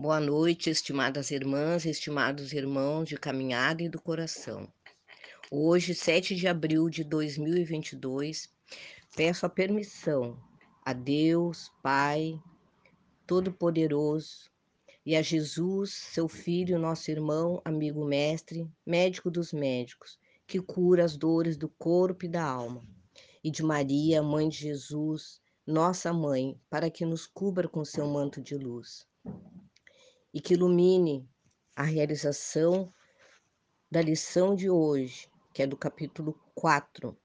Boa noite, estimadas irmãs, estimados irmãos de caminhada e do coração. Hoje, 7 de abril de 2022, peço a permissão a Deus, Pai Todo-Poderoso, e a Jesus, seu Filho, nosso irmão, amigo mestre, médico dos médicos, que cura as dores do corpo e da alma, e de Maria, mãe de Jesus, nossa mãe, para que nos cubra com seu manto de luz e que ilumine a realização da lição de hoje, que é do capítulo 4.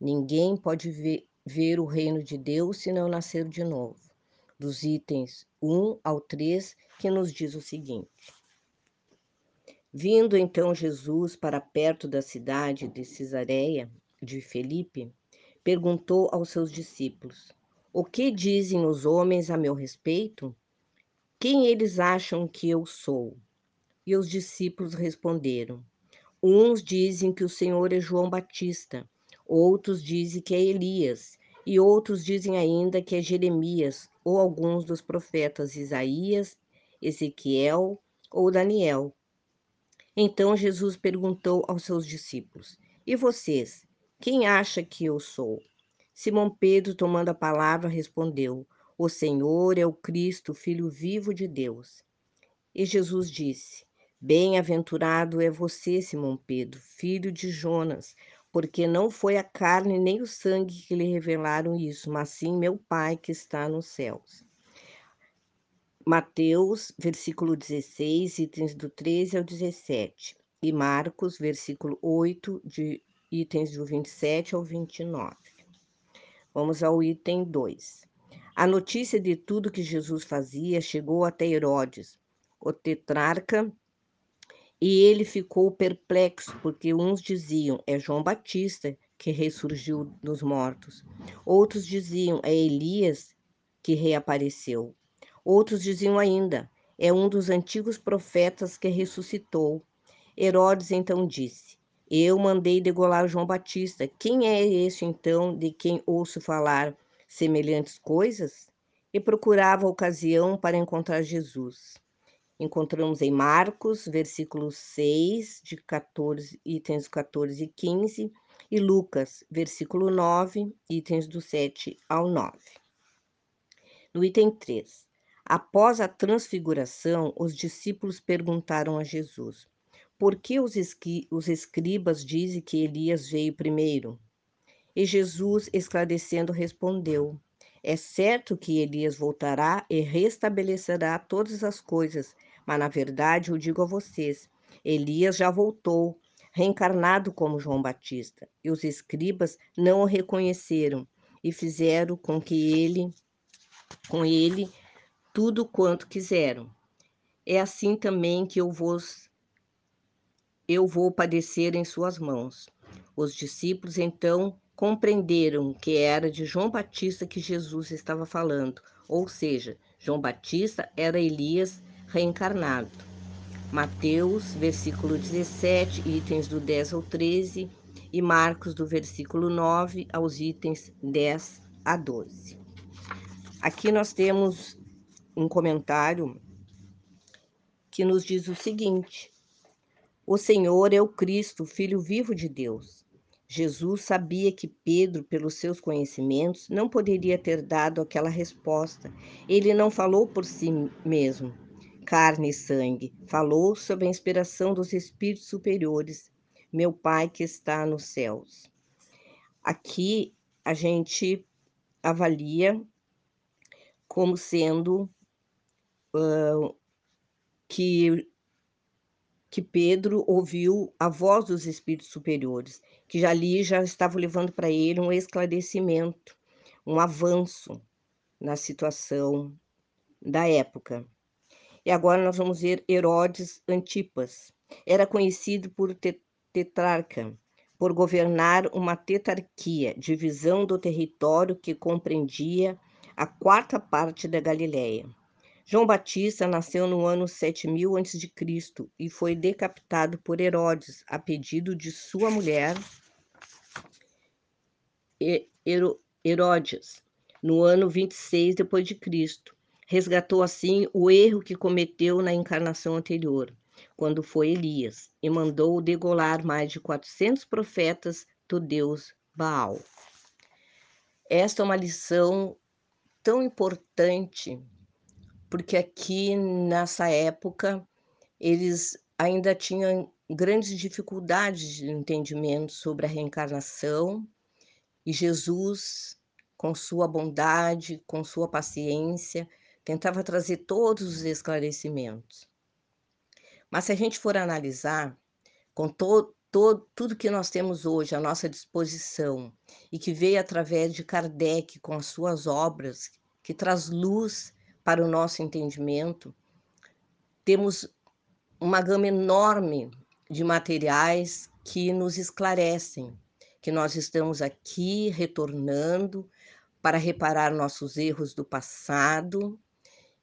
Ninguém pode ver, ver o reino de Deus se não nascer de novo. Dos itens 1 ao 3, que nos diz o seguinte: Vindo então Jesus para perto da cidade de Cesareia de Felipe, perguntou aos seus discípulos: O que dizem os homens a meu respeito? Quem eles acham que eu sou? E os discípulos responderam: Uns dizem que o Senhor é João Batista, outros dizem que é Elias, e outros dizem ainda que é Jeremias ou alguns dos profetas Isaías, Ezequiel ou Daniel. Então Jesus perguntou aos seus discípulos: E vocês, quem acha que eu sou? Simão Pedro, tomando a palavra, respondeu: o Senhor é o Cristo, Filho vivo de Deus. E Jesus disse: Bem-aventurado é você, Simão Pedro, filho de Jonas, porque não foi a carne nem o sangue que lhe revelaram isso, mas sim meu Pai que está nos céus. Mateus, versículo 16, itens do 13 ao 17. E Marcos, versículo 8, de itens do 27 ao 29. Vamos ao item 2. A notícia de tudo que Jesus fazia chegou até Herodes, o tetrarca, e ele ficou perplexo, porque uns diziam: é João Batista que ressurgiu dos mortos. Outros diziam: é Elias que reapareceu. Outros diziam ainda: é um dos antigos profetas que ressuscitou. Herodes então disse: Eu mandei degolar João Batista. Quem é esse então de quem ouço falar? Semelhantes coisas e procurava ocasião para encontrar Jesus. Encontramos em Marcos, versículo 6, de 14, itens 14 e 15, e Lucas, versículo 9, itens do 7 ao 9. No item 3, após a transfiguração, os discípulos perguntaram a Jesus: Por que os, os escribas dizem que Elias veio primeiro? E Jesus, esclarecendo, respondeu: É certo que Elias voltará e restabelecerá todas as coisas, mas na verdade eu digo a vocês: Elias já voltou, reencarnado como João Batista, e os escribas não o reconheceram e fizeram com que ele com ele tudo quanto quiseram. É assim também que eu vos eu vou padecer em suas mãos. Os discípulos então compreenderam que era de João Batista que Jesus estava falando, ou seja, João Batista era Elias reencarnado. Mateus, versículo 17, itens do 10 ao 13, e Marcos, do versículo 9 aos itens 10 a 12. Aqui nós temos um comentário que nos diz o seguinte: O Senhor é o Cristo, Filho vivo de Deus. Jesus sabia que Pedro, pelos seus conhecimentos, não poderia ter dado aquela resposta. Ele não falou por si mesmo, carne e sangue, falou sob a inspiração dos espíritos superiores, meu Pai que está nos céus. Aqui a gente avalia como sendo uh, que que Pedro ouviu a voz dos espíritos superiores, que já ali já estavam levando para ele um esclarecimento, um avanço na situação da época. E agora nós vamos ver Herodes Antipas. Era conhecido por tetrarca, por governar uma tetrarquia, divisão do território que compreendia a quarta parte da Galiléia. João Batista nasceu no ano 7000 a.C. e foi decapitado por Herodes a pedido de sua mulher Herodes no ano 26 depois de Cristo. resgatou assim o erro que cometeu na encarnação anterior, quando foi Elias, e mandou degolar mais de 400 profetas do deus Baal. Esta é uma lição tão importante, porque aqui nessa época eles ainda tinham grandes dificuldades de entendimento sobre a reencarnação e Jesus, com sua bondade, com sua paciência, tentava trazer todos os esclarecimentos. Mas se a gente for analisar, com to, to, tudo que nós temos hoje à nossa disposição e que veio através de Kardec com as suas obras, que traz luz para o nosso entendimento, temos uma gama enorme de materiais que nos esclarecem que nós estamos aqui retornando para reparar nossos erros do passado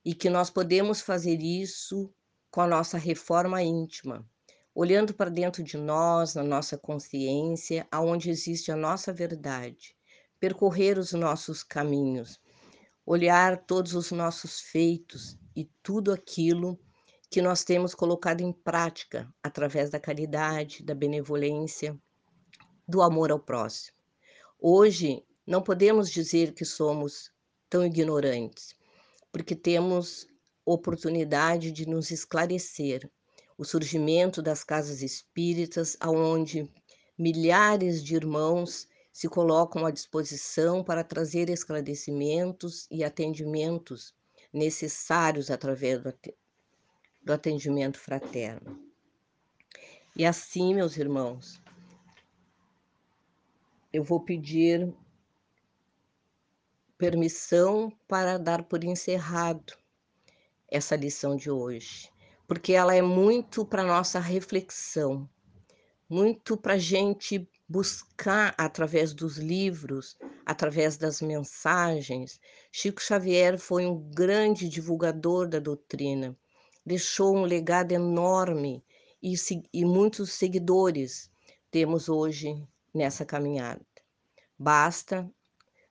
e que nós podemos fazer isso com a nossa reforma íntima, olhando para dentro de nós, na nossa consciência, aonde existe a nossa verdade, percorrer os nossos caminhos, olhar todos os nossos feitos e tudo aquilo que nós temos colocado em prática através da caridade, da benevolência, do amor ao próximo. Hoje, não podemos dizer que somos tão ignorantes, porque temos oportunidade de nos esclarecer. O surgimento das casas espíritas, onde milhares de irmãos se colocam à disposição para trazer esclarecimentos e atendimentos necessários através do atendimento fraterno. E assim, meus irmãos, eu vou pedir permissão para dar por encerrado essa lição de hoje, porque ela é muito para nossa reflexão, muito para a gente buscar através dos livros, através das mensagens. Chico Xavier foi um grande divulgador da doutrina, deixou um legado enorme e, e muitos seguidores temos hoje nessa caminhada. Basta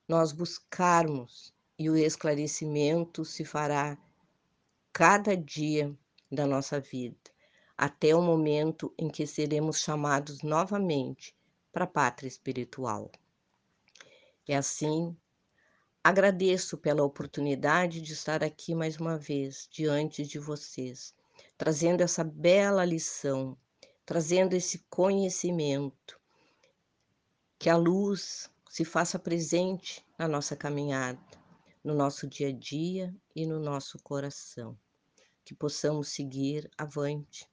nós buscarmos e o esclarecimento se fará cada dia da nossa vida, até o momento em que seremos chamados novamente para a pátria espiritual. E assim, agradeço pela oportunidade de estar aqui mais uma vez diante de vocês, trazendo essa bela lição, trazendo esse conhecimento, que a luz se faça presente na nossa caminhada, no nosso dia a dia e no nosso coração. Que possamos seguir avante,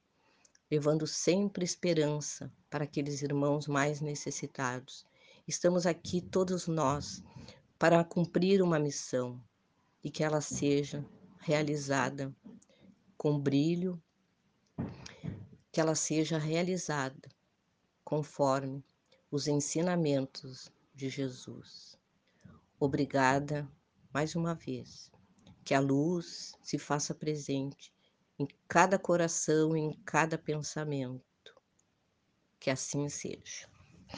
levando sempre esperança para aqueles irmãos mais necessitados. Estamos aqui todos nós para cumprir uma missão e que ela seja realizada com brilho, que ela seja realizada conforme os ensinamentos de Jesus. Obrigada mais uma vez. Que a luz se faça presente em cada coração, em cada pensamento. Que assim seja.